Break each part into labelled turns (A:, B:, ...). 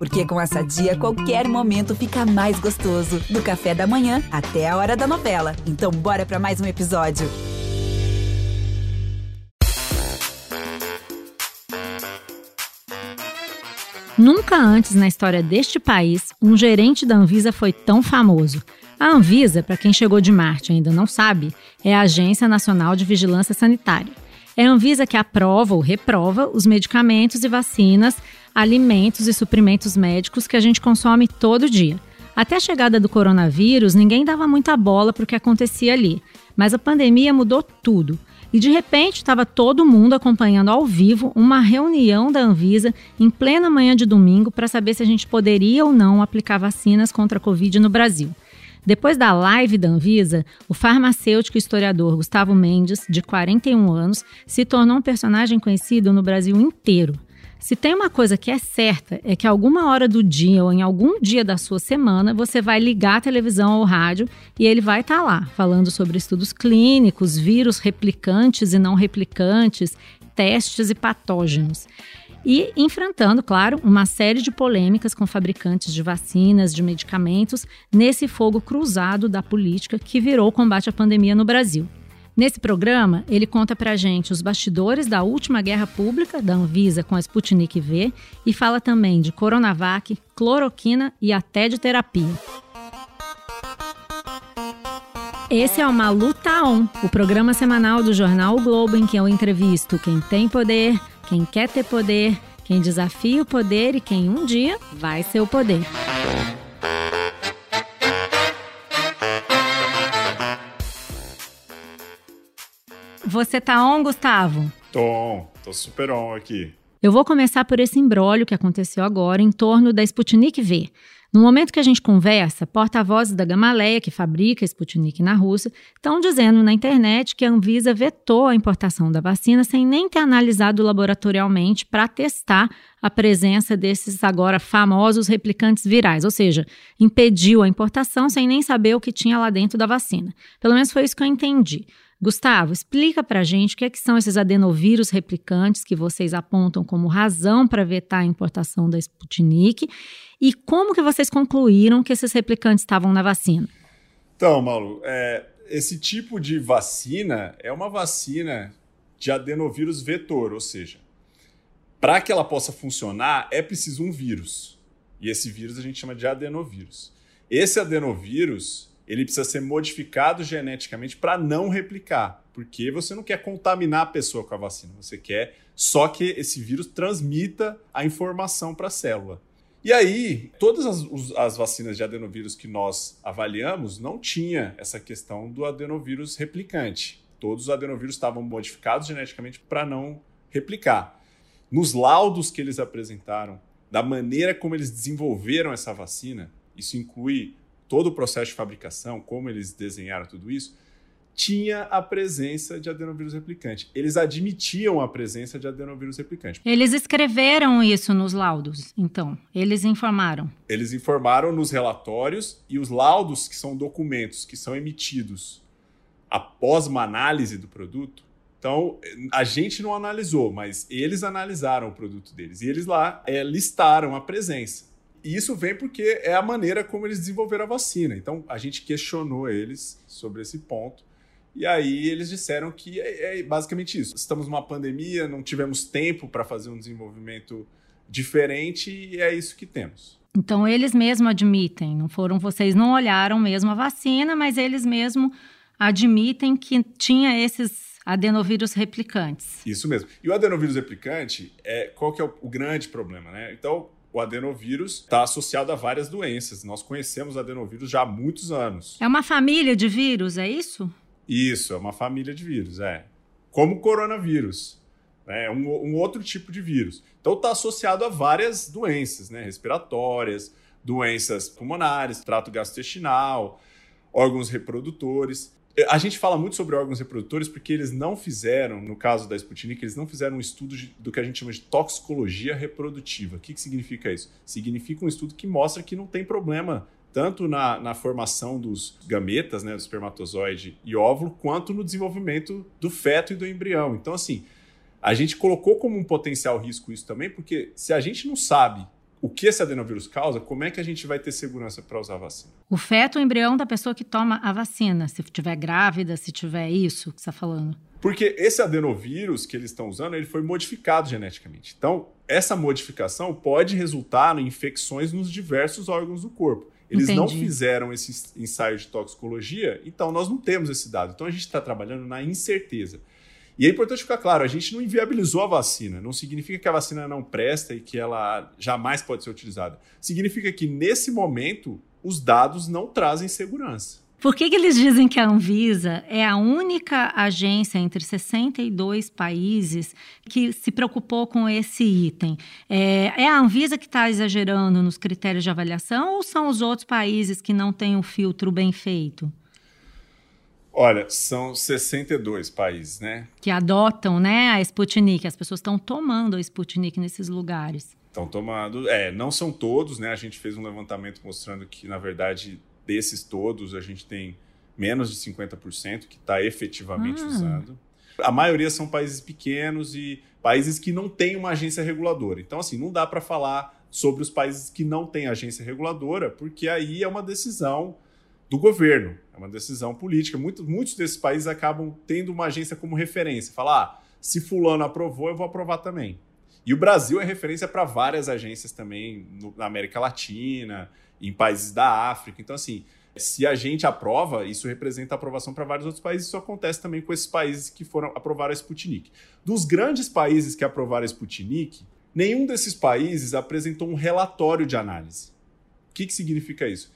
A: Porque com essa dia, qualquer momento fica mais gostoso. Do café da manhã até a hora da novela. Então, bora para mais um episódio.
B: Nunca antes na história deste país um gerente da Anvisa foi tão famoso. A Anvisa, para quem chegou de Marte e ainda não sabe, é a Agência Nacional de Vigilância Sanitária. É a Anvisa que aprova ou reprova os medicamentos e vacinas, alimentos e suprimentos médicos que a gente consome todo dia. Até a chegada do coronavírus, ninguém dava muita bola para o que acontecia ali. Mas a pandemia mudou tudo. E de repente estava todo mundo acompanhando ao vivo uma reunião da Anvisa em plena manhã de domingo para saber se a gente poderia ou não aplicar vacinas contra a Covid no Brasil. Depois da live da Anvisa, o farmacêutico historiador Gustavo Mendes, de 41 anos, se tornou um personagem conhecido no Brasil inteiro. Se tem uma coisa que é certa, é que alguma hora do dia ou em algum dia da sua semana você vai ligar a televisão ou rádio e ele vai estar tá lá falando sobre estudos clínicos, vírus replicantes e não replicantes, testes e patógenos e enfrentando, claro, uma série de polêmicas com fabricantes de vacinas, de medicamentos, nesse fogo cruzado da política que virou o combate à pandemia no Brasil. Nesse programa, ele conta pra gente os bastidores da última guerra pública da Anvisa com a Sputnik V e fala também de Coronavac, cloroquina e até de terapia. Esse é o Malu On, o programa semanal do jornal o Globo em que eu entrevisto quem tem poder, quem quer ter poder, quem desafia o poder e quem um dia vai ser o poder. Você tá on, Gustavo?
C: Tô on, tô super on aqui.
B: Eu vou começar por esse embrólio que aconteceu agora em torno da Sputnik V. No momento que a gente conversa, porta-vozes da Gamaleia, que fabrica Sputnik na Rússia, estão dizendo na internet que a Anvisa vetou a importação da vacina sem nem ter analisado laboratorialmente para testar a presença desses agora famosos replicantes virais, ou seja, impediu a importação sem nem saber o que tinha lá dentro da vacina. Pelo menos foi isso que eu entendi. Gustavo, explica para a gente o que, é que são esses adenovírus replicantes que vocês apontam como razão para vetar a importação da Sputnik e como que vocês concluíram que esses replicantes estavam na vacina?
C: Então, Malu, é, esse tipo de vacina é uma vacina de adenovírus vetor, ou seja, para que ela possa funcionar é preciso um vírus. E esse vírus a gente chama de adenovírus. Esse adenovírus ele precisa ser modificado geneticamente para não replicar, porque você não quer contaminar a pessoa com a vacina, você quer só que esse vírus transmita a informação para a célula. E aí, todas as, as, vacinas de adenovírus que nós avaliamos não tinha essa questão do adenovírus replicante. Todos os adenovírus estavam modificados geneticamente para não replicar. Nos laudos que eles apresentaram, da maneira como eles desenvolveram essa vacina, isso inclui todo o processo de fabricação, como eles desenharam tudo isso, tinha a presença de adenovírus replicante. Eles admitiam a presença de adenovírus replicante.
B: Eles escreveram isso nos laudos, então. Eles informaram.
C: Eles informaram nos relatórios e os laudos, que são documentos que são emitidos após uma análise do produto. Então, a gente não analisou, mas eles analisaram o produto deles. E eles lá é, listaram a presença. E isso vem porque é a maneira como eles desenvolveram a vacina. Então, a gente questionou eles sobre esse ponto. E aí eles disseram que é, é basicamente isso. Estamos numa pandemia, não tivemos tempo para fazer um desenvolvimento diferente e é isso que temos.
B: Então eles mesmos admitem, não foram vocês não olharam mesmo a vacina, mas eles mesmos admitem que tinha esses adenovírus replicantes.
C: Isso mesmo. E o adenovírus replicante é qual que é o, o grande problema, né? Então o adenovírus está associado a várias doenças. Nós conhecemos o adenovírus já há muitos anos.
B: É uma família de vírus, é isso?
C: Isso, é uma família de vírus, é. Como o coronavírus. Né? É um, um outro tipo de vírus. Então está associado a várias doenças, né? Respiratórias, doenças pulmonares, trato gastrointestinal, órgãos reprodutores. A gente fala muito sobre órgãos reprodutores porque eles não fizeram, no caso da Sputnik, eles não fizeram um estudo de, do que a gente chama de toxicologia reprodutiva. O que, que significa isso? Significa um estudo que mostra que não tem problema tanto na, na formação dos gametas, né, do espermatozoide e óvulo, quanto no desenvolvimento do feto e do embrião. Então, assim, a gente colocou como um potencial risco isso também, porque se a gente não sabe o que esse adenovírus causa, como é que a gente vai ter segurança para usar a vacina?
B: O feto o embrião da pessoa que toma a vacina, se estiver grávida, se tiver isso que você está falando.
C: Porque esse adenovírus que eles estão usando, ele foi modificado geneticamente. Então, essa modificação pode resultar em infecções nos diversos órgãos do corpo. Eles Entendi. não fizeram esse ensaio de toxicologia, então nós não temos esse dado. Então a gente está trabalhando na incerteza. E é importante ficar claro, a gente não inviabilizou a vacina. Não significa que a vacina não presta e que ela jamais pode ser utilizada. Significa que, nesse momento, os dados não trazem segurança.
B: Por que, que, eles dizem que a Anvisa é a única agência entre 62 países que se preocupou com esse item? É, é a Anvisa que está exagerando nos critérios de avaliação ou são os outros países que não têm o filtro bem feito?
C: Olha, são 62 países, né?
B: Que adotam né, a Sputnik. As pessoas estão tomando a Sputnik nesses lugares.
C: Estão tomando. É, não são todos, né? A gente fez um levantamento mostrando que, na verdade, desses todos, a gente tem menos de 50% que está efetivamente ah. usando. A maioria são países pequenos e países que não têm uma agência reguladora. Então, assim, não dá para falar sobre os países que não têm agência reguladora, porque aí é uma decisão do governo, é uma decisão política. Muito, muitos desses países acabam tendo uma agência como referência. Falar, ah, se fulano aprovou, eu vou aprovar também. E o Brasil é referência para várias agências também no, na América Latina, em países da África. Então, assim, se a gente aprova, isso representa aprovação para vários outros países. Isso acontece também com esses países que foram aprovar a Sputnik. Dos grandes países que aprovaram a Sputnik, nenhum desses países apresentou um relatório de análise. O que, que significa isso?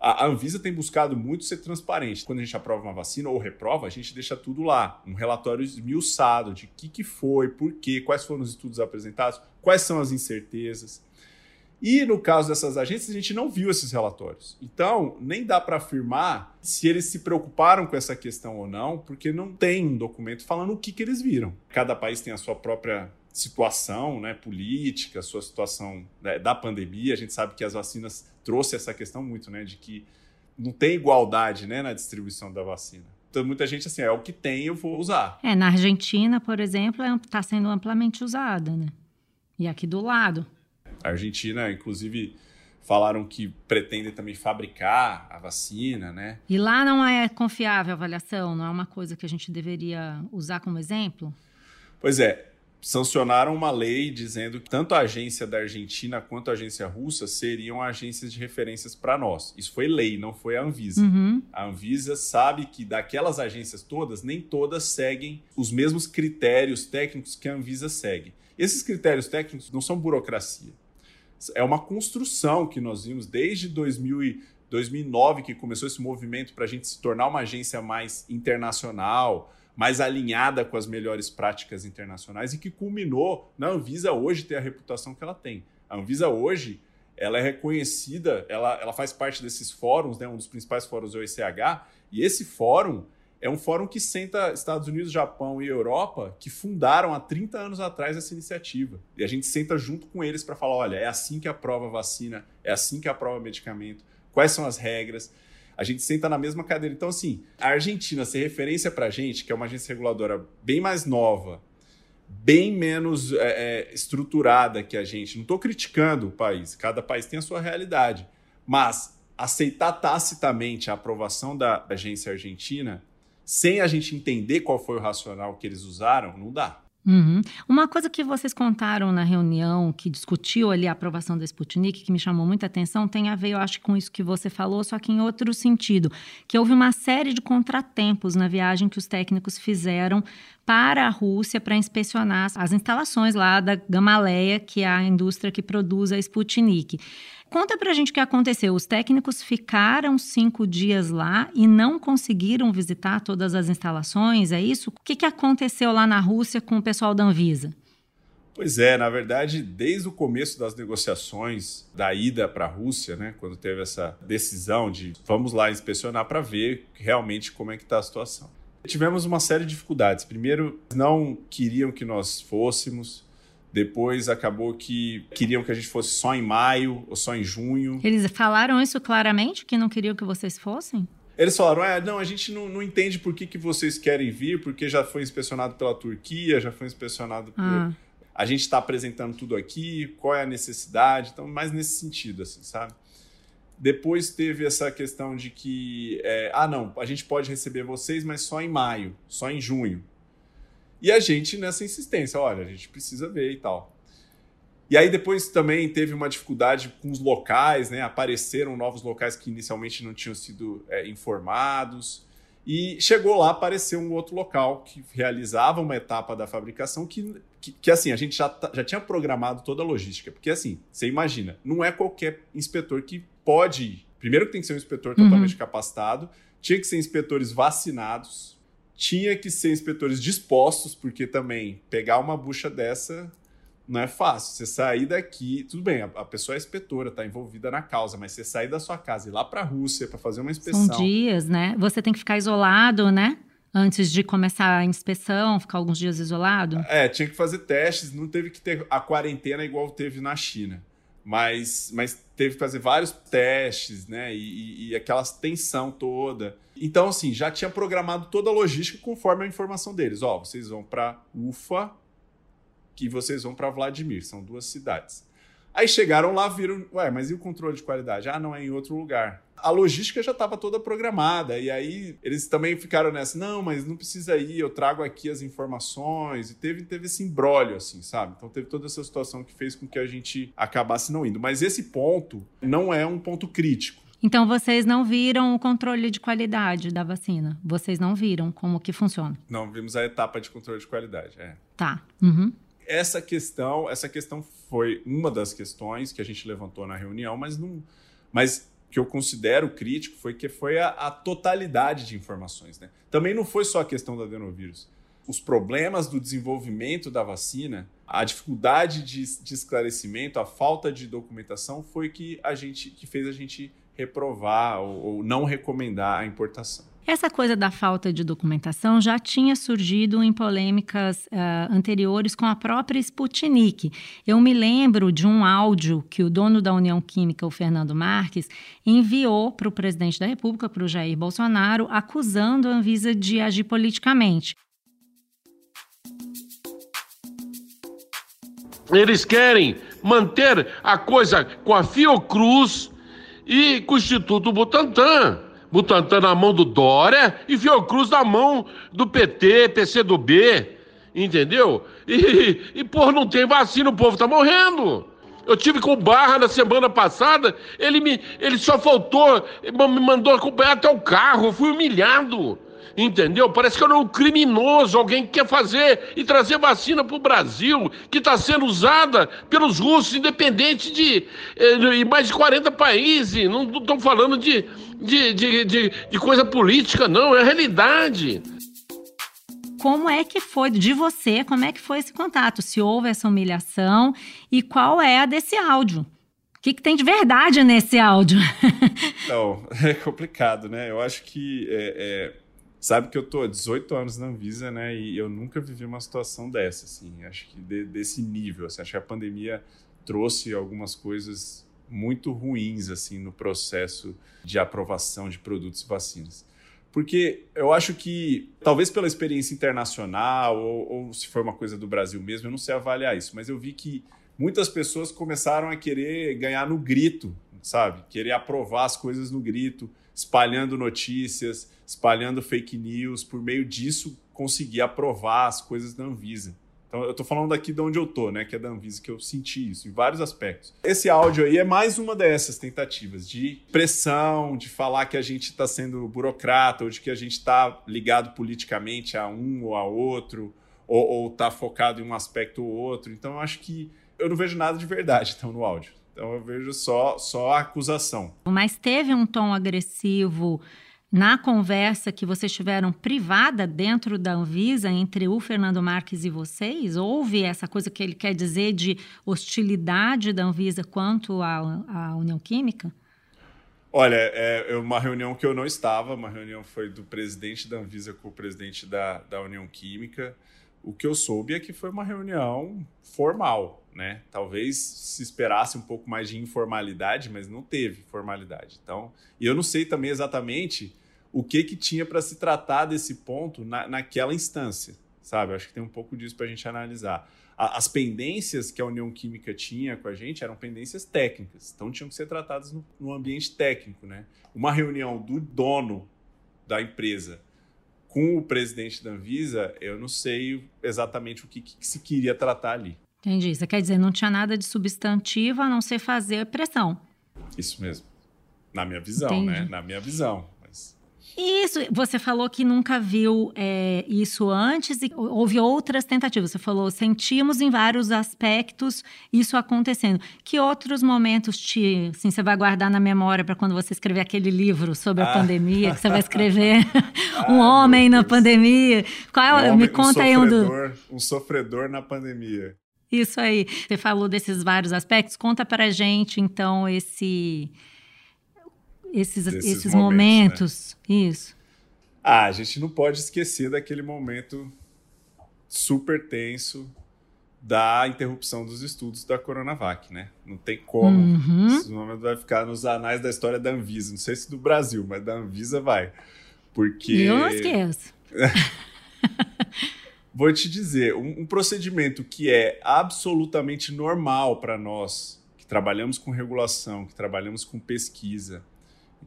C: A Anvisa tem buscado muito ser transparente. Quando a gente aprova uma vacina ou reprova, a gente deixa tudo lá, um relatório esmiuçado de o que, que foi, por quê, quais foram os estudos apresentados, quais são as incertezas. E no caso dessas agências, a gente não viu esses relatórios. Então, nem dá para afirmar se eles se preocuparam com essa questão ou não, porque não tem um documento falando o que, que eles viram. Cada país tem a sua própria situação né, política, sua situação né, da pandemia. A gente sabe que as vacinas trouxe essa questão muito, né, de que não tem igualdade né, na distribuição da vacina. Então, muita gente assim, é o que tem, eu vou usar.
B: É, na Argentina, por exemplo, está é, sendo amplamente usada, né? E aqui do lado.
C: A Argentina, inclusive, falaram que pretendem também fabricar a vacina, né?
B: E lá não é confiável a avaliação, não é uma coisa que a gente deveria usar como exemplo?
C: Pois é, sancionaram uma lei dizendo que tanto a agência da Argentina quanto a agência russa seriam agências de referências para nós. Isso foi lei, não foi a Anvisa.
B: Uhum.
C: A Anvisa sabe que daquelas agências todas, nem todas seguem os mesmos critérios técnicos que a Anvisa segue. Esses critérios técnicos não são burocracia é uma construção que nós vimos desde 2000 e 2009 que começou esse movimento para a gente se tornar uma agência mais internacional, mais alinhada com as melhores práticas internacionais e que culminou na Anvisa hoje ter a reputação que ela tem. A Anvisa hoje ela é reconhecida, ela, ela faz parte desses fóruns, né, um dos principais fóruns é o ECH, e esse fórum é um fórum que senta Estados Unidos, Japão e Europa, que fundaram há 30 anos atrás essa iniciativa. E a gente senta junto com eles para falar: olha, é assim que aprova vacina, é assim que aprova medicamento, quais são as regras. A gente senta na mesma cadeira. Então, assim, a Argentina ser referência para a gente, que é uma agência reguladora bem mais nova, bem menos é, é, estruturada que a gente. Não estou criticando o país, cada país tem a sua realidade. Mas aceitar tacitamente a aprovação da agência argentina sem a gente entender qual foi o racional que eles usaram, não dá.
B: Uhum. Uma coisa que vocês contaram na reunião que discutiu ali a aprovação da Sputnik, que me chamou muita atenção, tem a ver, eu acho, com isso que você falou, só que em outro sentido, que houve uma série de contratempos na viagem que os técnicos fizeram para a Rússia para inspecionar as instalações lá da Gamaleia, que é a indústria que produz a Sputnik. Conta pra gente o que aconteceu. Os técnicos ficaram cinco dias lá e não conseguiram visitar todas as instalações, é isso? O que, que aconteceu lá na Rússia com o pessoal da Anvisa?
C: Pois é, na verdade, desde o começo das negociações da ida para a Rússia, né, quando teve essa decisão de vamos lá inspecionar para ver realmente como é que está a situação. Tivemos uma série de dificuldades. Primeiro, não queriam que nós fôssemos. Depois acabou que queriam que a gente fosse só em maio ou só em junho.
B: Eles falaram isso claramente, que não queriam que vocês fossem?
C: Eles falaram: ah, não, a gente não, não entende por que, que vocês querem vir, porque já foi inspecionado pela Turquia, já foi inspecionado por. Ah. a gente está apresentando tudo aqui, qual é a necessidade, então mais nesse sentido, assim, sabe? Depois teve essa questão de que, é, ah, não, a gente pode receber vocês, mas só em maio, só em junho. E a gente nessa insistência, olha, a gente precisa ver e tal. E aí depois também teve uma dificuldade com os locais, né? Apareceram novos locais que inicialmente não tinham sido é, informados. E chegou lá, apareceu um outro local que realizava uma etapa da fabricação que, que, que, assim, a gente já, já tinha programado toda a logística. Porque assim, você imagina, não é qualquer inspetor que pode ir. Primeiro que tem que ser um inspetor uhum. totalmente capacitado, tinha que ser inspetores vacinados, tinha que ser inspetores dispostos, porque também pegar uma bucha dessa não é fácil. Você sair daqui, tudo bem, a, a pessoa é inspetora, está envolvida na causa, mas você sair da sua casa e ir lá para a Rússia para fazer uma inspeção.
B: São dias, né? Você tem que ficar isolado, né? Antes de começar a inspeção, ficar alguns dias isolado?
C: É, tinha que fazer testes, não teve que ter a quarentena igual teve na China. Mas, mas teve que fazer vários testes, né? E, e, e aquela tensão toda. Então, assim, já tinha programado toda a logística conforme a informação deles. Ó, vocês vão para Ufa, que vocês vão para Vladimir, são duas cidades. Aí chegaram lá, viram, ué, mas e o controle de qualidade? Ah, não, é em outro lugar. A logística já estava toda programada, e aí eles também ficaram nessa, não, mas não precisa ir, eu trago aqui as informações, e teve, teve esse embrólio, assim, sabe? Então teve toda essa situação que fez com que a gente acabasse não indo. Mas esse ponto não é um ponto crítico.
B: Então vocês não viram o controle de qualidade da vacina? Vocês não viram como que funciona?
C: Não, vimos a etapa de controle de qualidade, é.
B: Tá. Uhum
C: essa questão, essa questão foi uma das questões que a gente levantou na reunião, mas não, mas que eu considero crítico foi que foi a, a totalidade de informações, né? Também não foi só a questão do adenovírus. Os problemas do desenvolvimento da vacina, a dificuldade de, de esclarecimento, a falta de documentação foi que a gente que fez a gente reprovar ou, ou não recomendar a importação.
B: Essa coisa da falta de documentação já tinha surgido em polêmicas uh, anteriores com a própria Sputnik. Eu me lembro de um áudio que o dono da União Química, o Fernando Marques, enviou para o presidente da República, para o Jair Bolsonaro, acusando a Anvisa de agir politicamente.
D: Eles querem manter a coisa com a Fiocruz e com o Instituto Butantan. Butantan na mão do Dória e Fiocruz na mão do PT, PCdoB, entendeu? E, e pô, não tem vacina, o povo tá morrendo. Eu tive com o Barra na semana passada, ele me, ele só faltou, me mandou acompanhar até o carro, fui humilhado. Entendeu? Parece que eu não um criminoso, alguém que quer fazer e trazer vacina para o Brasil, que está sendo usada pelos russos, independente de eh, mais de 40 países. Não estou falando de, de, de, de, de coisa política, não, é a realidade
B: como é que foi de você, como é que foi esse contato, se houve essa humilhação e qual é a desse áudio. O que, que tem de verdade nesse áudio?
C: Não, é complicado, né? Eu acho que é, é, sabe que eu tô há 18 anos na Anvisa, né? E eu nunca vivi uma situação dessa, assim. Acho que de, desse nível, assim. Acho que a pandemia trouxe algumas coisas muito ruins, assim, no processo de aprovação de produtos e vacinas. Porque eu acho que, talvez pela experiência internacional, ou, ou se for uma coisa do Brasil mesmo, eu não sei avaliar isso, mas eu vi que muitas pessoas começaram a querer ganhar no grito, sabe? Querer aprovar as coisas no grito, espalhando notícias, espalhando fake news, por meio disso conseguir aprovar as coisas da Anvisa. Então, eu estou falando daqui de onde eu tô, né? Que é da Anvisa, que eu senti isso em vários aspectos. Esse áudio aí é mais uma dessas tentativas de pressão, de falar que a gente está sendo burocrata, ou de que a gente está ligado politicamente a um ou a outro, ou está focado em um aspecto ou outro. Então, eu acho que eu não vejo nada de verdade então, no áudio. Então, eu vejo só, só a acusação.
B: Mas teve um tom agressivo na conversa que vocês tiveram privada dentro da Anvisa entre o Fernando Marques e vocês? Houve essa coisa que ele quer dizer de hostilidade da Anvisa quanto à, à União Química?
C: Olha, é, é uma reunião que eu não estava, uma reunião foi do presidente da Anvisa com o presidente da, da União Química. O que eu soube é que foi uma reunião formal, né? Talvez se esperasse um pouco mais de informalidade, mas não teve formalidade. Então, e eu não sei também exatamente o que que tinha para se tratar desse ponto na, naquela instância. sabe? Acho que tem um pouco disso para a gente analisar. A, as pendências que a União Química tinha com a gente eram pendências técnicas, então tinham que ser tratadas no, no ambiente técnico, né? Uma reunião do dono da empresa com o presidente da Anvisa, eu não sei exatamente o que, que se queria tratar ali.
B: Entendi. Você quer dizer, não tinha nada de substantivo a não ser fazer pressão.
C: Isso mesmo. Na minha visão, né? Entendi. né? Na minha visão.
B: Isso, você falou que nunca viu é, isso antes e houve outras tentativas. Você falou, sentimos em vários aspectos isso acontecendo. Que outros momentos te, assim, você vai guardar na memória para quando você escrever aquele livro sobre a ah. pandemia, que você vai escrever ah, um homem na pandemia? Qual é, um homem, me conta um aí um do...
C: Um sofredor na pandemia.
B: Isso aí. Você falou desses vários aspectos. Conta para gente, então, esse esses, esses momentos. momentos. Né? Isso.
C: Ah, a gente não pode esquecer daquele momento super tenso da interrupção dos estudos da Coronavac, né? Não tem como. Uhum. Esse momento vai ficar nos anais da história da Anvisa. Não sei se do Brasil, mas da Anvisa vai. Porque.
B: Eu não esqueço.
C: Vou te dizer, um, um procedimento que é absolutamente normal para nós, que trabalhamos com regulação, que trabalhamos com pesquisa,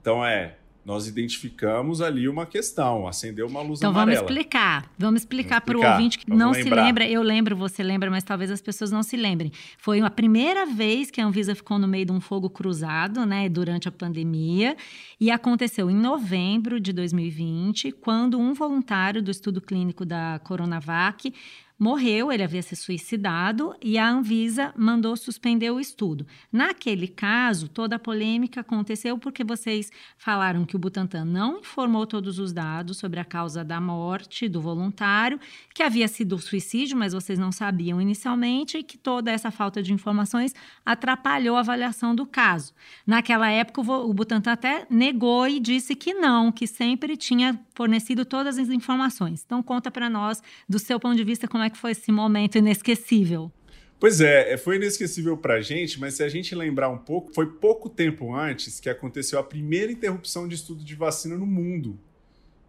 C: então é, nós identificamos ali uma questão, acendeu uma luz
B: então,
C: amarela.
B: Então vamos explicar. Vamos explicar para o ouvinte que não lembrar. se lembra. Eu lembro, você lembra, mas talvez as pessoas não se lembrem. Foi a primeira vez que a Anvisa ficou no meio de um fogo cruzado, né, durante a pandemia, e aconteceu em novembro de 2020, quando um voluntário do estudo clínico da Coronavac morreu, ele havia se suicidado e a Anvisa mandou suspender o estudo. Naquele caso, toda a polêmica aconteceu porque vocês falaram que o Butantan não informou todos os dados sobre a causa da morte do voluntário, que havia sido suicídio, mas vocês não sabiam inicialmente e que toda essa falta de informações atrapalhou a avaliação do caso. Naquela época, o Butantan até negou e disse que não, que sempre tinha fornecido todas as informações. Então, conta para nós, do seu ponto de vista, como é que foi esse momento inesquecível?
C: Pois é, é foi inesquecível para a gente, mas se a gente lembrar um pouco, foi pouco tempo antes que aconteceu a primeira interrupção de estudo de vacina no mundo,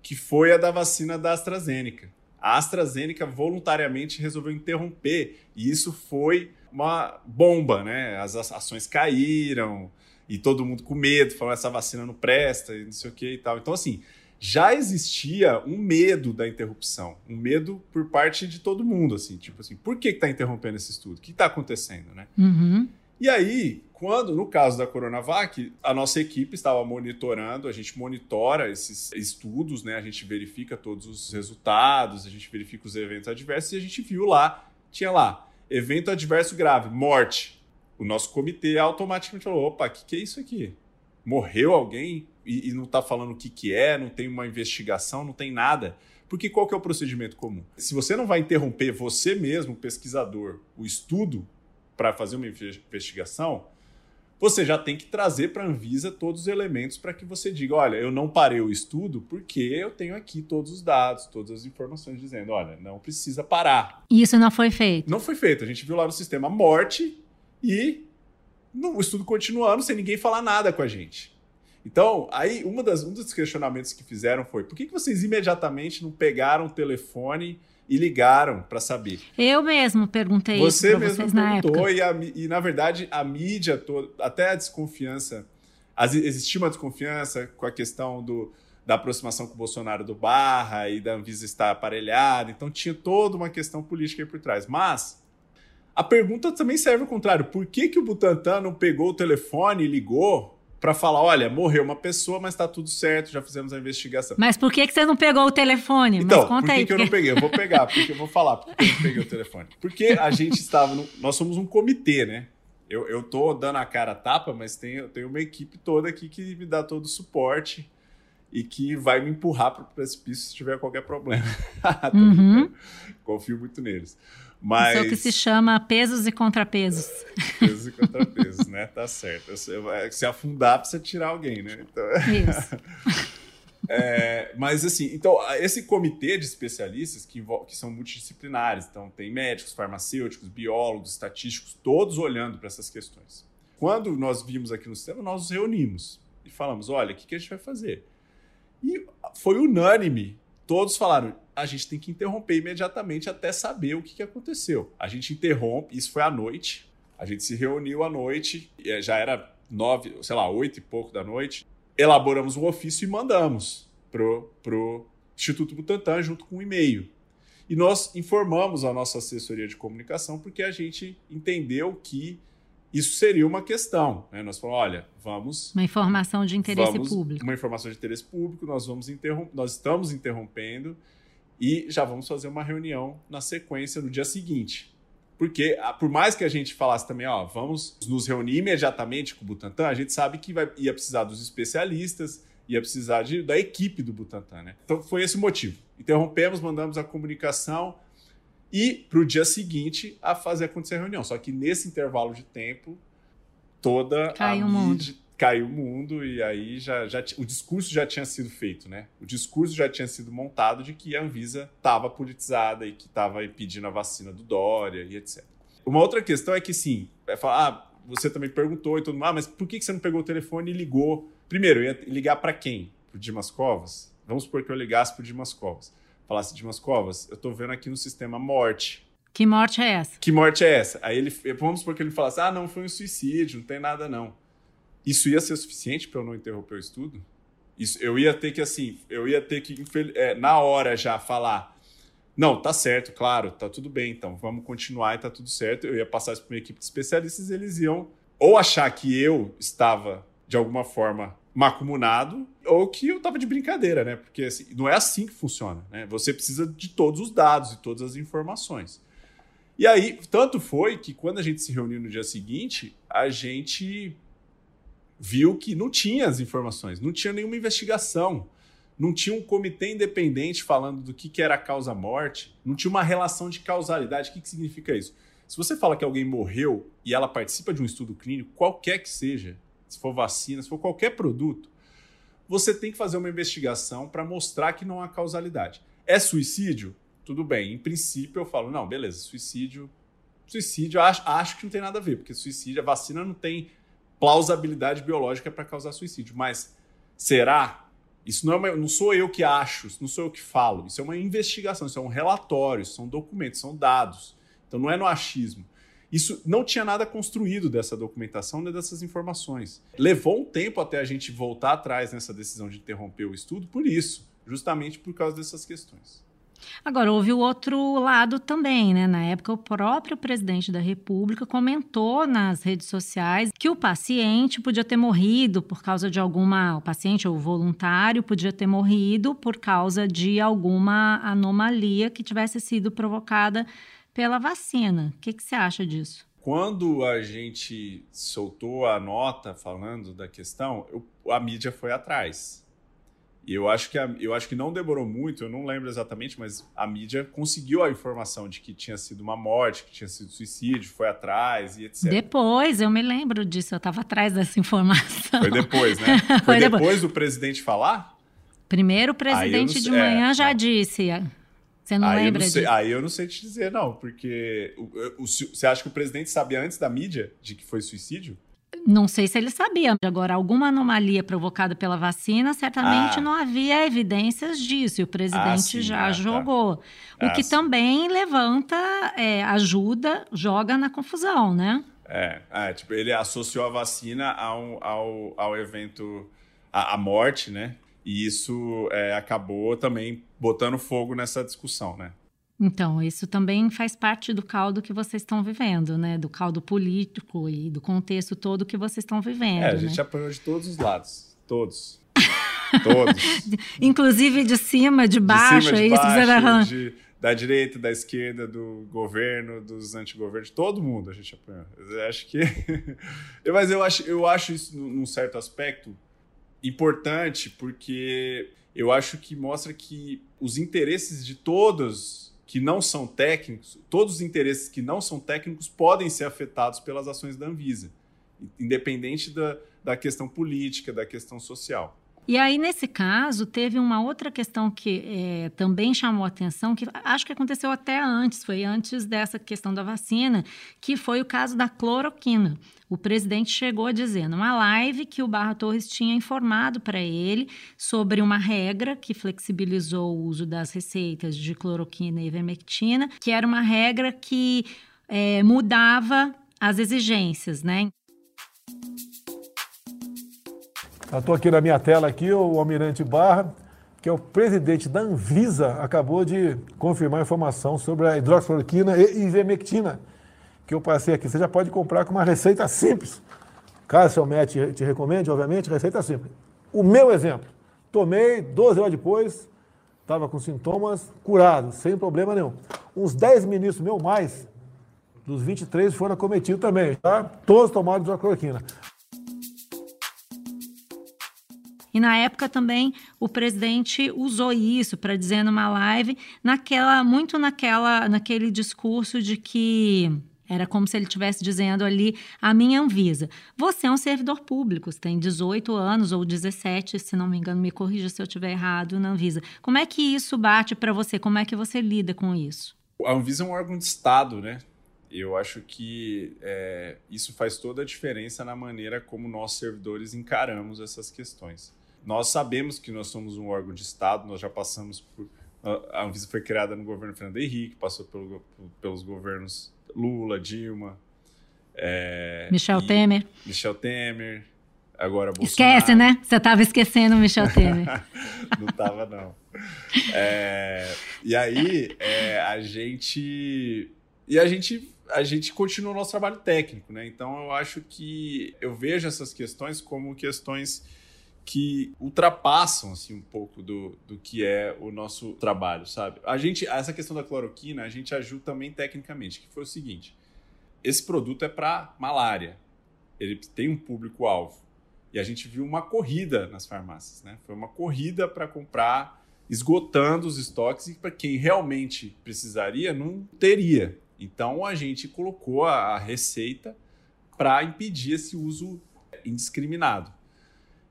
C: que foi a da vacina da AstraZeneca. A AstraZeneca voluntariamente resolveu interromper, e isso foi uma bomba, né? As ações caíram, e todo mundo com medo, falando essa vacina não presta, e não sei o que e tal. Então, assim, já existia um medo da interrupção, um medo por parte de todo mundo, assim, tipo assim, por que está interrompendo esse estudo? O que está acontecendo, né?
B: Uhum.
C: E aí, quando, no caso da Coronavac, a nossa equipe estava monitorando, a gente monitora esses estudos, né? A gente verifica todos os resultados, a gente verifica os eventos adversos e a gente viu lá, tinha lá, evento adverso grave, morte. O nosso comitê automaticamente falou: opa, o que, que é isso aqui? Morreu alguém? E, e não está falando o que, que é, não tem uma investigação, não tem nada. Porque qual que é o procedimento comum? Se você não vai interromper você mesmo, pesquisador, o estudo para fazer uma investigação, você já tem que trazer para a Anvisa todos os elementos para que você diga, olha, eu não parei o estudo porque eu tenho aqui todos os dados, todas as informações dizendo, olha, não precisa parar.
B: Isso não foi feito.
C: Não foi feito. A gente viu lá no sistema morte e o estudo continuando sem ninguém falar nada com a gente. Então, aí uma das, um dos questionamentos que fizeram foi: por que, que vocês imediatamente não pegaram o telefone e ligaram para saber?
B: Eu mesmo perguntei
C: Você
B: isso
C: para
B: vocês na época.
C: E, a, e, na verdade, a mídia toda, até a desconfiança, as, existia uma desconfiança com a questão do, da aproximação com o Bolsonaro do Barra e da Anvisa estar aparelhada, então tinha toda uma questão política aí por trás. Mas a pergunta também serve ao contrário: por que, que o Butantan não pegou o telefone e ligou para falar, olha, morreu uma pessoa, mas está tudo certo, já fizemos a investigação.
B: Mas por que, que você não pegou o telefone?
C: Então,
B: mas conta
C: por que,
B: aí,
C: que eu não peguei? Eu vou pegar, porque eu vou falar porque eu não peguei o telefone. Porque a gente estava, no, nós somos um comitê, né? Eu, eu tô dando a cara a tapa, mas tem, tem uma equipe toda aqui que me dá todo o suporte e que vai me empurrar para o precipício se tiver qualquer problema.
B: uhum.
C: Confio muito neles. Mas...
B: Isso é o que se chama pesos e contrapesos.
C: pesos e contrapesos, né? Tá certo. É se afundar, precisa tirar alguém, né? Então... Isso. É, mas assim, então esse comitê de especialistas que, que são multidisciplinares, então tem médicos, farmacêuticos, biólogos, estatísticos, todos olhando para essas questões. Quando nós vimos aqui no sistema, nós nos reunimos e falamos: olha, o que, que a gente vai fazer? E foi unânime. Todos falaram: a gente tem que interromper imediatamente até saber o que, que aconteceu. A gente interrompe, isso foi à noite, a gente se reuniu à noite, eh, já era nove, sei lá, oito e pouco da noite, elaboramos um ofício e mandamos pro, pro Instituto Butantan junto com um e-mail. E nós informamos a nossa assessoria de comunicação porque a gente entendeu que isso seria uma questão. Né? Nós falamos, olha, vamos.
B: Uma informação de interesse
C: vamos,
B: público.
C: Uma informação de interesse público, nós vamos interrom nós estamos interrompendo e já vamos fazer uma reunião na sequência no dia seguinte. Porque, por mais que a gente falasse também, ó, vamos nos reunir imediatamente com o Butantan, a gente sabe que vai, ia precisar dos especialistas, ia precisar de, da equipe do Butantan, né? Então foi esse o motivo. Interrompemos, mandamos a comunicação e para o dia seguinte a fazer acontecer a reunião. Só que nesse intervalo de tempo, toda
B: caiu
C: a
B: o
C: mídia. Caiu o mundo e aí já, já o discurso já tinha sido feito, né? O discurso já tinha sido montado de que a Anvisa estava politizada e que estava pedindo a vacina do Dória e etc. Uma outra questão é que sim, é falar, ah, você também perguntou e tudo mais, ah, mas por que você não pegou o telefone e ligou Primeiro, eu ia ligar para quem? Pro Dimas Covas? Vamos supor que eu ligasse pro Dimas Covas. Falasse, Dimas Covas, eu tô vendo aqui no sistema morte.
B: Que morte é essa?
C: Que morte é essa? Aí ele, vamos supor que ele falasse, ah, não, foi um suicídio, não tem nada não. Isso ia ser suficiente para eu não interromper o estudo? Isso, eu ia ter que, assim, eu ia ter que, é, na hora já, falar, não, tá certo, claro, tá tudo bem, então vamos continuar e tá tudo certo. Eu ia passar isso para uma equipe de especialistas e eles iam ou achar que eu estava de alguma forma macumunado ou que eu tava de brincadeira, né? Porque assim, não é assim que funciona, né? Você precisa de todos os dados e todas as informações. E aí, tanto foi que quando a gente se reuniu no dia seguinte, a gente viu que não tinha as informações, não tinha nenhuma investigação, não tinha um comitê independente falando do que, que era a causa-morte, não tinha uma relação de causalidade. O que, que significa isso? Se você fala que alguém morreu e ela participa de um estudo clínico, qualquer que seja, se for vacina, se for qualquer produto, você tem que fazer uma investigação para mostrar que não há causalidade. É suicídio? Tudo bem. Em princípio, eu falo, não, beleza, suicídio. Suicídio, acho, acho que não tem nada a ver, porque suicídio, a vacina não tem plausibilidade biológica para causar suicídio. Mas será? Isso não, é uma, não sou eu que acho, não sou eu que falo. Isso é uma investigação, isso é um relatório, isso são documentos, são dados. Então não é no achismo. Isso não tinha nada construído dessa documentação nem dessas informações. Levou um tempo até a gente voltar atrás nessa decisão de interromper o estudo por isso, justamente por causa dessas questões.
B: Agora, houve o outro lado também, né? Na época, o próprio presidente da República comentou nas redes sociais que o paciente podia ter morrido por causa de alguma. O paciente ou o voluntário podia ter morrido por causa de alguma anomalia que tivesse sido provocada pela vacina. O que, que você acha disso?
C: Quando a gente soltou a nota falando da questão, eu, a mídia foi atrás. E eu acho, que a, eu acho que não demorou muito, eu não lembro exatamente, mas a mídia conseguiu a informação de que tinha sido uma morte, que tinha sido suicídio, foi atrás e etc.
B: Depois, eu me lembro disso, eu estava atrás dessa informação.
C: Foi depois, né? Foi, foi depois, depois do presidente falar?
B: Primeiro, o presidente de manhã é, já é. disse. Você não
C: aí
B: lembra
C: não sei,
B: disso?
C: Aí eu não sei te dizer, não, porque o, o, você acha que o presidente sabia antes da mídia de que foi suicídio?
B: Não sei se ele sabia. Agora, alguma anomalia provocada pela vacina, certamente ah. não havia evidências disso. E o presidente ah, sim, já ah, jogou. Tá. O que sim. também levanta, é, ajuda, joga na confusão, né?
C: É, é, tipo, ele associou a vacina ao, ao, ao evento, a, a morte, né? E isso é, acabou também botando fogo nessa discussão, né?
B: Então, isso também faz parte do caldo que vocês estão vivendo, né? Do caldo político e do contexto todo que vocês estão vivendo. É,
C: a gente né? apoiou de todos os lados. Todos. todos.
B: Inclusive de cima, de baixo, de cima, de é isso baixo, que você tá
C: de, da direita, da esquerda, do governo, dos antigovernos, todo mundo a gente apoiou. Eu acho que. Mas eu acho, eu acho isso, num certo aspecto, importante porque eu acho que mostra que os interesses de todos que não são técnicos, todos os interesses que não são técnicos podem ser afetados pelas ações da Anvisa, independente da, da questão política, da questão social.
B: E aí, nesse caso, teve uma outra questão que é, também chamou atenção, que acho que aconteceu até antes, foi antes dessa questão da vacina, que foi o caso da cloroquina. O presidente chegou a dizer numa live que o Barra Torres tinha informado para ele sobre uma regra que flexibilizou o uso das receitas de cloroquina e ivermectina, que era uma regra que é, mudava as exigências, né?
E: Estou aqui na minha tela aqui o Almirante Barra, que é o presidente da Anvisa, acabou de confirmar informação sobre a hidroxicloroquina e ivermectina, que eu passei aqui. Você já pode comprar com uma receita simples. Caso seu médico te recomende, obviamente, receita simples. O meu exemplo, tomei 12 horas depois, estava com sintomas curados, sem problema nenhum. Uns 10 ministros, meu mais, dos 23 foram acometidos também, tá? Todos tomaram hidroxicloroquina.
B: E na época também o presidente usou isso para dizer numa live, naquela muito naquela naquele discurso de que era como se ele estivesse dizendo ali a minha Anvisa. Você é um servidor público, você tem 18 anos ou 17, se não me engano, me corrija se eu estiver errado na Anvisa. Como é que isso bate para você? Como é que você lida com isso?
C: A Anvisa é um órgão de Estado, né? Eu acho que é, isso faz toda a diferença na maneira como nós, servidores, encaramos essas questões nós sabemos que nós somos um órgão de Estado, nós já passamos por. A Anvisa foi criada no governo Fernando Henrique, passou pelo, pelos governos Lula, Dilma.
B: É, Michel Temer.
C: Michel Temer. Agora Bolsonaro.
B: Esquece, né? Você estava esquecendo o Michel Temer.
C: não estava, não. É, e aí, é, a gente. E a gente a gente continua o nosso trabalho técnico, né? Então eu acho que eu vejo essas questões como questões que ultrapassam assim um pouco do, do que é o nosso trabalho, sabe? A gente essa questão da cloroquina, a gente ajuda também tecnicamente, que foi o seguinte: esse produto é para malária. Ele tem um público alvo. E a gente viu uma corrida nas farmácias, né? Foi uma corrida para comprar, esgotando os estoques e para quem realmente precisaria não teria. Então a gente colocou a, a receita para impedir esse uso indiscriminado.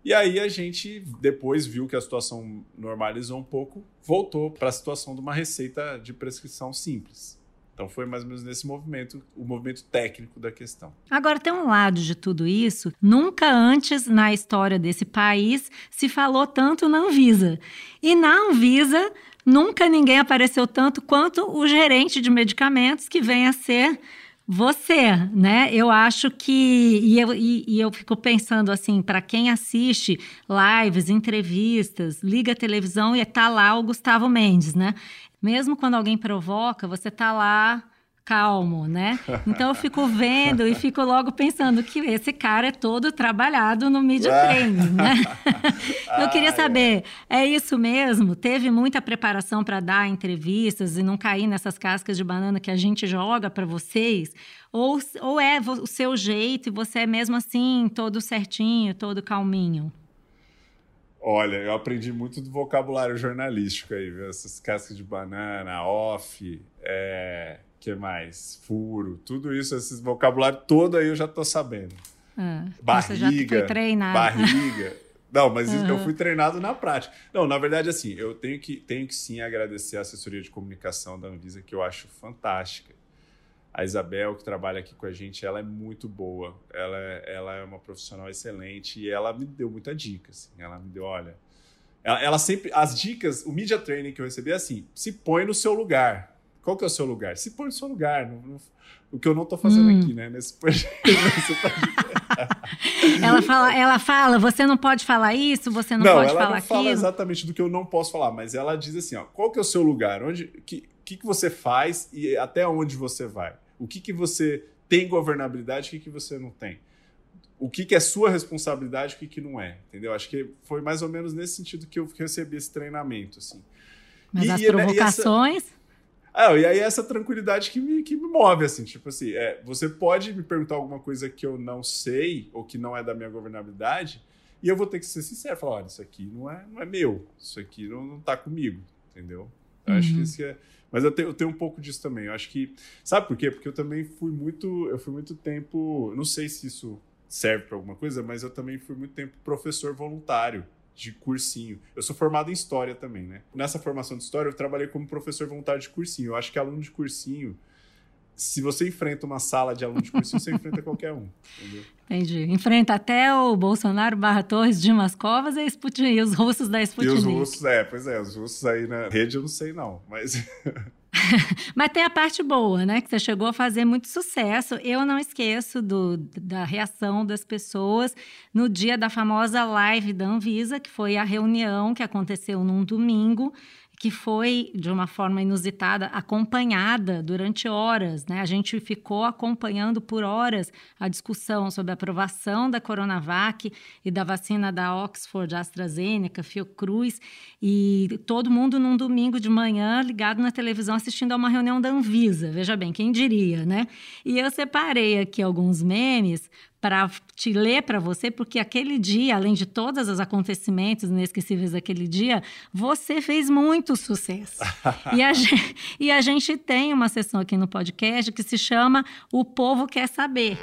C: E aí a gente depois viu que a situação normalizou um pouco, voltou para a situação de uma receita de prescrição simples. Então foi mais ou menos nesse movimento, o movimento técnico da questão.
B: Agora tem um lado de tudo isso, nunca antes na história desse país se falou tanto na Anvisa. E na Anvisa nunca ninguém apareceu tanto quanto o gerente de medicamentos que vem a ser você, né? Eu acho que. E eu, e, e eu fico pensando assim, para quem assiste lives, entrevistas, liga a televisão e tá lá o Gustavo Mendes, né? Mesmo quando alguém provoca, você tá lá calmo, né? Então eu fico vendo e fico logo pensando que esse cara é todo trabalhado no media training, né? eu queria saber, é isso mesmo? Teve muita preparação para dar entrevistas e não cair nessas cascas de banana que a gente joga para vocês? Ou, ou é o seu jeito e você é mesmo assim, todo certinho, todo calminho?
C: Olha, eu aprendi muito do vocabulário jornalístico aí, viu? Essas cascas de banana, off, é, que mais? Furo, tudo isso, esse vocabulário todo aí eu já tô sabendo.
B: Ah, barriga,
C: barriga. Não, mas uhum. eu fui treinado na prática. Não, na verdade, assim, eu tenho que, tenho que sim agradecer a assessoria de comunicação da Anvisa, que eu acho fantástica. A Isabel, que trabalha aqui com a gente, ela é muito boa. Ela, é, ela é uma profissional excelente e ela me deu muita dica. Assim. Ela me deu, olha. Ela, ela sempre. As dicas, o media training que eu recebi é assim: se põe no seu lugar qual que é o seu lugar? Se põe no seu lugar. O que eu não estou fazendo hum. aqui, né? Nesse
B: ela fala, ela fala, você não pode falar isso, você não, não pode falar aquilo. Ela não fala
C: exatamente do que eu não posso falar, mas ela diz assim, ó, qual que é o seu lugar? Onde, que, que, que você faz e até onde você vai? O que, que você tem governabilidade, o que, que você não tem? O que, que é sua responsabilidade, o que, que não é? Entendeu? Acho que foi mais ou menos nesse sentido que eu recebi esse treinamento, assim.
B: Mas e, as provocações... E essa,
C: ah, e aí essa tranquilidade que me, que me move, assim, tipo assim, é, você pode me perguntar alguma coisa que eu não sei ou que não é da minha governabilidade, e eu vou ter que ser sincero, falar, olha, isso aqui não é, não é meu, isso aqui não, não tá comigo, entendeu? Eu uhum. acho que uhum. isso é... Mas eu tenho, eu tenho um pouco disso também, eu acho que... Sabe por quê? Porque eu também fui muito... Eu fui muito tempo... Não sei se isso serve para alguma coisa, mas eu também fui muito tempo professor voluntário de cursinho. Eu sou formado em história também, né? Nessa formação de história, eu trabalhei como professor voluntário de cursinho. Eu acho que aluno de cursinho, se você enfrenta uma sala de aluno de cursinho, você enfrenta qualquer um. Entendeu?
B: Entendi. Enfrenta até o Bolsonaro barra Torres, Dimas Covas e, Sputnik, e os russos da Sputnik.
C: E os russos, é, pois é, os russos aí na rede eu não sei não, mas...
B: Mas tem a parte boa, né? Que você chegou a fazer muito sucesso. Eu não esqueço do, da reação das pessoas no dia da famosa live da Anvisa, que foi a reunião que aconteceu num domingo que foi, de uma forma inusitada, acompanhada durante horas. Né? A gente ficou acompanhando por horas a discussão sobre a aprovação da Coronavac e da vacina da Oxford, AstraZeneca, Fiocruz, e todo mundo num domingo de manhã ligado na televisão assistindo a uma reunião da Anvisa. Veja bem, quem diria, né? E eu separei aqui alguns memes para te ler para você, porque aquele dia, além de todos os acontecimentos inesquecíveis daquele dia, você fez muito sucesso. e, a gente, e a gente tem uma sessão aqui no podcast que se chama O Povo Quer Saber.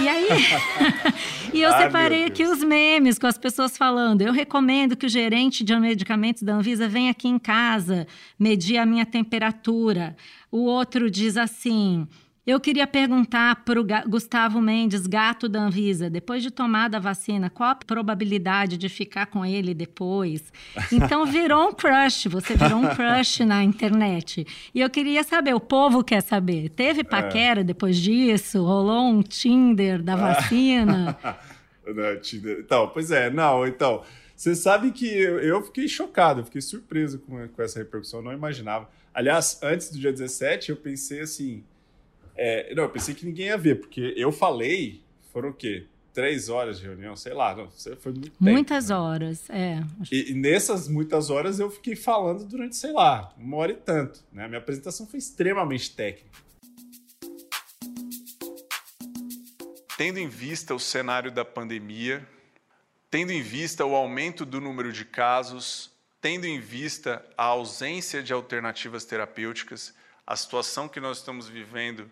B: E aí, e eu separei aqui os memes com as pessoas falando. Eu recomendo que o gerente de medicamentos da Anvisa venha aqui em casa medir a minha temperatura. O outro diz assim: eu queria perguntar para o Gustavo Mendes, gato da Anvisa, depois de tomar a vacina, qual a probabilidade de ficar com ele depois? Então virou um crush, você virou um crush na internet. E eu queria saber, o povo quer saber, teve paquera é. depois disso? Rolou um Tinder da vacina?
C: não, Tinder. Então, pois é, não, então. Você sabe que eu, eu fiquei chocado, eu fiquei surpreso com, com essa repercussão, eu não imaginava. Aliás, antes do dia 17, eu pensei assim é, não, eu pensei que ninguém ia ver, porque eu falei, foram o quê? Três horas de reunião, sei lá, não, foi muito tempo,
B: Muitas né? horas, é.
C: E, e, nessas muitas horas eu fiquei falando durante, sei lá, uma hora e tanto. Né? A minha apresentação foi extremamente técnica. Tendo em vista o cenário da pandemia, tendo em vista o aumento do número de casos, tendo em vista a ausência de alternativas terapêuticas, a situação que nós estamos vivendo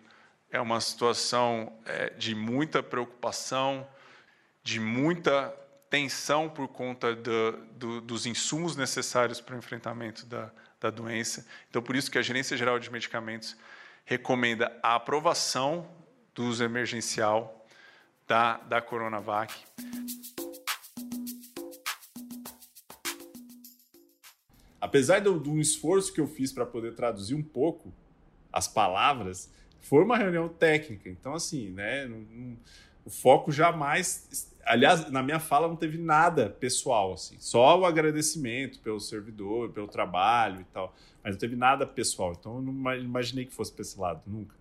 C: é uma situação é, de muita preocupação, de muita tensão por conta do, do, dos insumos necessários para o enfrentamento da, da doença. Então, por isso que a Gerência Geral de Medicamentos recomenda a aprovação do uso emergencial da, da Coronavac. Apesar do, do esforço que eu fiz para poder traduzir um pouco as palavras, foi uma reunião técnica. Então, assim, né, não, não, o foco jamais. Aliás, na minha fala não teve nada pessoal, assim, só o agradecimento pelo servidor, pelo trabalho e tal, mas não teve nada pessoal. Então, eu não imaginei que fosse para esse lado, nunca.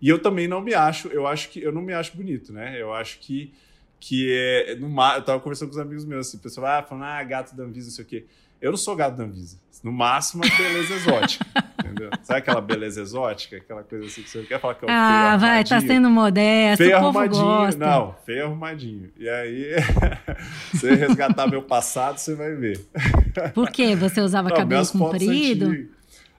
C: E eu também não me acho, eu acho que eu não me acho bonito, né? Eu acho que que é no eu tava conversando com os amigos meus, assim, o pessoal ah, falando, ah, gato da Anvisa, não sei o quê. Eu não sou gato da Anvisa. No máximo, uma beleza exótica. entendeu? Sabe aquela beleza exótica? Aquela coisa assim que você quer falar que é o
B: Ah, vai, tá sendo modesto. Feio arrumadinho. Gosta.
C: Não, feio arrumadinho. E aí, você resgatar meu passado, você vai ver.
B: Por quê? Você usava não, cabelo comprido?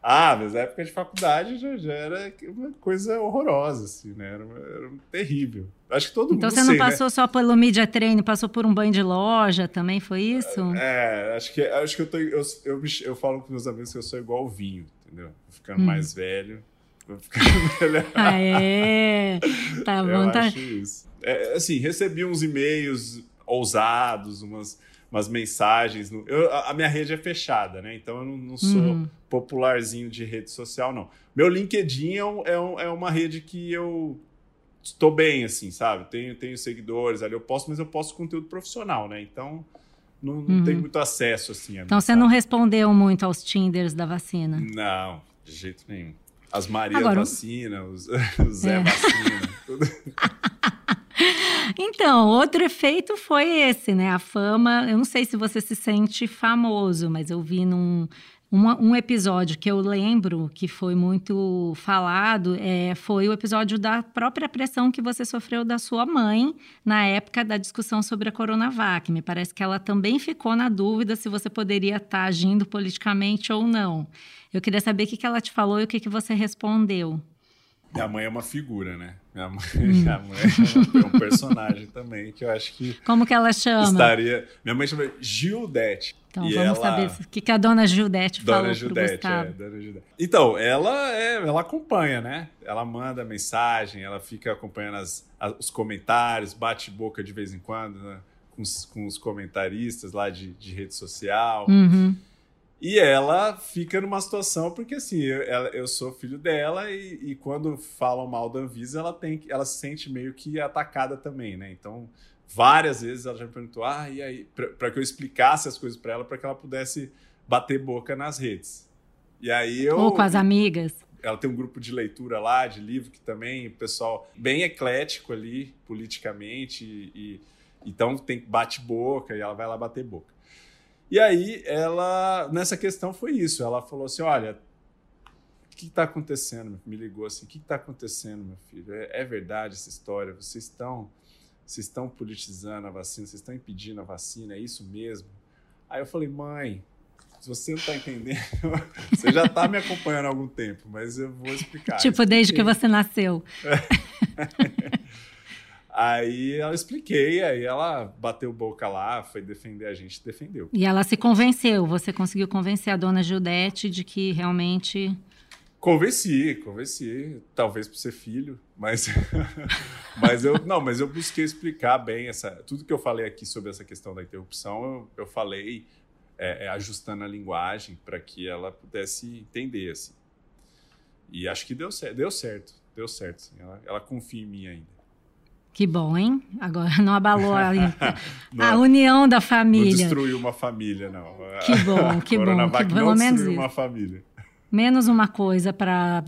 C: Ah, mas na época de faculdade já, já, era uma coisa horrorosa, assim, né? Era, era terrível. Acho que todo
B: então,
C: mundo
B: Então você não sei, né? passou né? só pelo media training, passou por um banho de loja também, foi isso?
C: É, acho que, acho que eu, tô, eu, eu, eu falo com meus amigos que eu sou igual ao vinho, entendeu? Vou ficando hum. mais velho, vou ficando melhor.
B: Ah, é? Tá bom,
C: eu
B: tá.
C: Acho isso. É, assim, recebi uns e-mails ousados, umas umas mensagens. No... Eu, a minha rede é fechada, né? Então eu não, não sou uhum. popularzinho de rede social, não. Meu LinkedIn é, um, é, um, é uma rede que eu estou bem, assim, sabe? Tenho, tenho seguidores ali, eu posto, mas eu posto conteúdo profissional, né? Então não, não uhum. tem muito acesso, assim.
B: então mim, você sabe? não respondeu muito aos Tinders da vacina?
C: Não, de jeito nenhum. As Maria Agora, vacina, os, os Zé é. vacina, tudo.
B: Então, outro efeito foi esse, né? A fama. Eu não sei se você se sente famoso, mas eu vi num. Um, um episódio que eu lembro que foi muito falado é, foi o episódio da própria pressão que você sofreu da sua mãe na época da discussão sobre a Coronavac. Me parece que ela também ficou na dúvida se você poderia estar agindo politicamente ou não. Eu queria saber o que ela te falou e o que você respondeu.
C: Minha mãe é uma figura, né? Minha mãe, hum. minha mãe é um personagem também que eu acho que.
B: Como que ela chama?
C: Estaria. Minha mãe chama Gildete.
B: Então vamos ela... saber o que, que a dona Gildete dona falou Gildete, Gustavo.
C: É, dona Gildete. Então, ela, é, ela acompanha, né? Ela manda mensagem, ela fica acompanhando as, as os comentários, bate boca de vez em quando né? com, os, com os comentaristas lá de, de rede social.
B: Uhum.
C: E ela fica numa situação, porque assim, eu, eu sou filho dela e, e, quando falam mal da Anvisa, ela tem ela se sente meio que atacada também, né? Então, várias vezes ela já me perguntou, ah, e aí, para que eu explicasse as coisas para ela, para que ela pudesse bater boca nas redes. E aí eu.
B: Ou com as amigas.
C: Ela tem um grupo de leitura lá, de livro, que também, o pessoal bem eclético ali, politicamente, e, e então tem bate-boca e ela vai lá bater boca. E aí, ela, nessa questão foi isso. Ela falou assim: olha, o que está acontecendo? Me ligou assim: o que está acontecendo, meu filho? É, é, verdade essa história? Vocês estão, vocês estão politizando a vacina? Vocês estão impedindo a vacina? É isso mesmo? Aí eu falei: mãe, se você não está entendendo, você já está me acompanhando há algum tempo, mas eu vou explicar.
B: Tipo, desde que você nasceu.
C: Aí eu expliquei, aí ela bateu boca lá, foi defender a gente, defendeu.
B: E ela se convenceu, você conseguiu convencer a dona Gildete de que realmente.
C: Convenci, convenci, talvez por ser filho, mas, mas eu não, mas eu busquei explicar bem essa, tudo que eu falei aqui sobre essa questão da interrupção, eu, eu falei é, é, ajustando a linguagem para que ela pudesse entender assim. E acho que deu certo, deu certo, deu certo. Ela, ela confia em mim ainda.
B: Que bom, hein? Agora não abalou a, não, a união da família. Não
C: destruiu uma família, não.
B: Que bom, que bom. Que pelo menos isso.
C: uma família.
B: Menos uma coisa para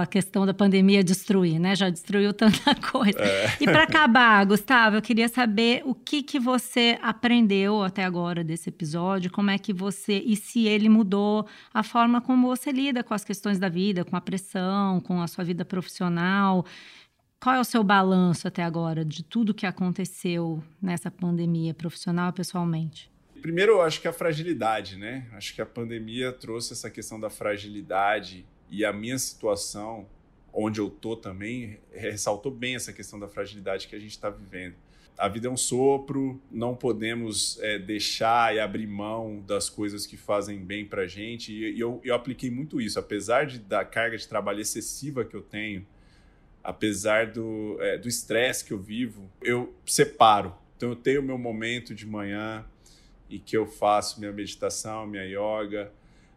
B: a questão da pandemia destruir, né? Já destruiu tanta coisa. É. E para acabar, Gustavo, eu queria saber o que, que você aprendeu até agora desse episódio, como é que você, e se ele mudou a forma como você lida com as questões da vida, com a pressão, com a sua vida profissional. Qual é o seu balanço até agora de tudo que aconteceu nessa pandemia, profissional e pessoalmente?
C: Primeiro, eu acho que a fragilidade, né? Acho que a pandemia trouxe essa questão da fragilidade e a minha situação, onde eu tô também, ressaltou bem essa questão da fragilidade que a gente está vivendo. A vida é um sopro, não podemos é, deixar e abrir mão das coisas que fazem bem para gente. E eu, eu apliquei muito isso, apesar de, da carga de trabalho excessiva que eu tenho, apesar do é, estresse que eu vivo, eu separo. Então eu tenho meu momento de manhã e que eu faço minha meditação, minha yoga.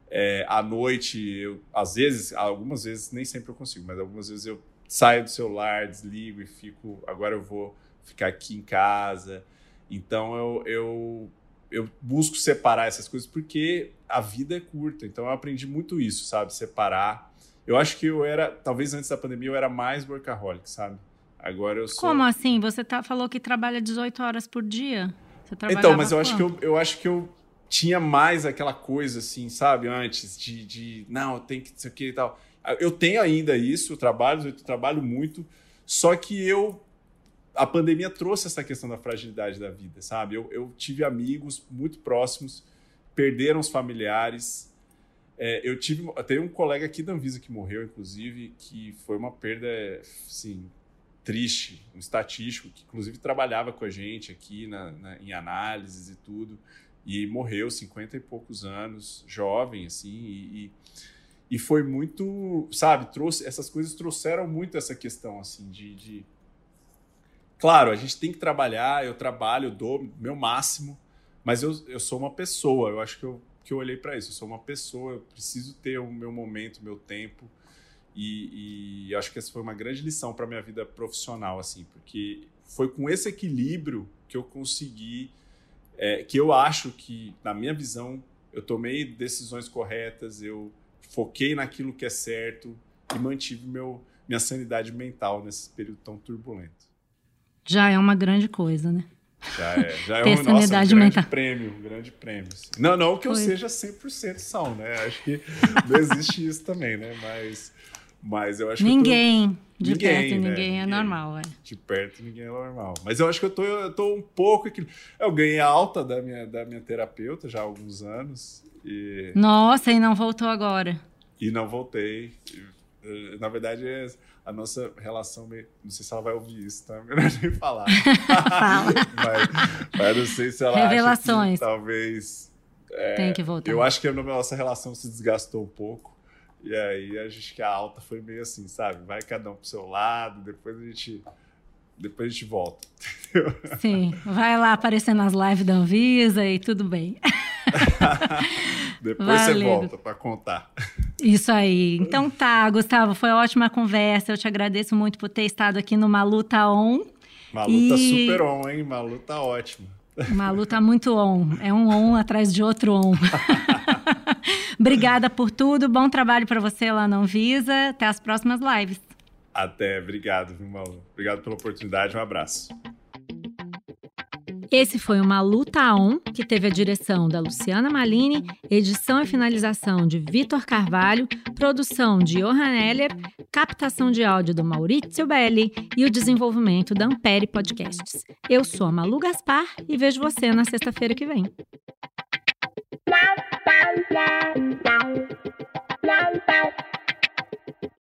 C: É, à noite, eu, às vezes, algumas vezes, nem sempre eu consigo, mas algumas vezes eu saio do celular, desligo e fico. Agora eu vou ficar aqui em casa. Então eu, eu, eu busco separar essas coisas porque a vida é curta. Então eu aprendi muito isso, sabe? Separar eu acho que eu era, talvez antes da pandemia, eu era mais workaholic, sabe? Agora eu sou.
B: Como assim? Você tá, falou que trabalha 18 horas por dia?
C: então, mas eu acho, que eu, eu acho que eu tinha mais aquela coisa, assim, sabe? Antes de, de não, tem que isso aqui e tal. Eu tenho ainda isso, eu trabalho, eu trabalho muito, só que eu. A pandemia trouxe essa questão da fragilidade da vida, sabe? Eu, eu tive amigos muito próximos, perderam os familiares, é, eu tive. Tem um colega aqui da Anvisa que morreu, inclusive, que foi uma perda, assim, triste, um estatístico, que inclusive trabalhava com a gente aqui na, na, em análises e tudo, e morreu 50 e poucos anos, jovem, assim, e, e, e, foi muito, sabe, trouxe, essas coisas trouxeram muito essa questão, assim, de, de. Claro, a gente tem que trabalhar, eu trabalho, dou meu máximo, mas eu, eu sou uma pessoa, eu acho que eu que eu olhei para isso. Eu sou uma pessoa, eu preciso ter o meu momento, o meu tempo. E, e acho que essa foi uma grande lição para minha vida profissional, assim, porque foi com esse equilíbrio que eu consegui, é, que eu acho que, na minha visão, eu tomei decisões corretas, eu foquei naquilo que é certo e mantive meu, minha sanidade mental nesse período tão turbulento.
B: Já é uma grande coisa, né?
C: Já é, já é um, nossa, um grande prêmio, um grande prêmio. Assim. Não, não que eu Foi. seja 100% são, né? Acho que não existe isso também, né? Mas, mas eu acho
B: ninguém, que tô... de ninguém, perto né? ninguém é normal, é.
C: De perto ninguém é normal. Mas eu acho que eu tô, eu tô um pouco aqui. Eu ganhei alta da minha, da minha terapeuta já há alguns anos. E...
B: Nossa, e não voltou agora.
C: E não voltei. Na verdade, a nossa relação, meio... não sei se ela vai ouvir isso, tá? Melhor nem falar.
B: Fala.
C: mas, mas não sei se ela
B: Revelações.
C: que talvez... É,
B: Tem que voltar.
C: Eu acho que a nossa relação se desgastou um pouco. E aí a gente que a alta foi meio assim, sabe? Vai cada um pro seu lado, depois a gente depois a gente volta. Entendeu?
B: Sim, vai lá aparecer nas lives da Anvisa e tudo bem.
C: depois você
B: Valeu.
C: volta para contar.
B: Isso aí. Então tá, Gustavo, foi ótima conversa. Eu te agradeço muito por ter estado aqui no Malu Tá On.
C: Malu tá
B: E-
C: super on, hein? Malu tá ótimo.
B: Malu tá muito on. É um on atrás de outro on. Obrigada por tudo. Bom trabalho para você lá na Anvisa. Até as próximas lives.
C: Até, obrigado, viu, Malu? Obrigado pela oportunidade, um abraço.
B: Esse foi uma Luta On, que teve a direção da Luciana Malini, edição e finalização de Vitor Carvalho, produção de Johan Heller, captação de áudio do Maurizio Belli e o desenvolvimento da Ampere Podcasts. Eu sou a Malu Gaspar e vejo você na sexta-feira que vem.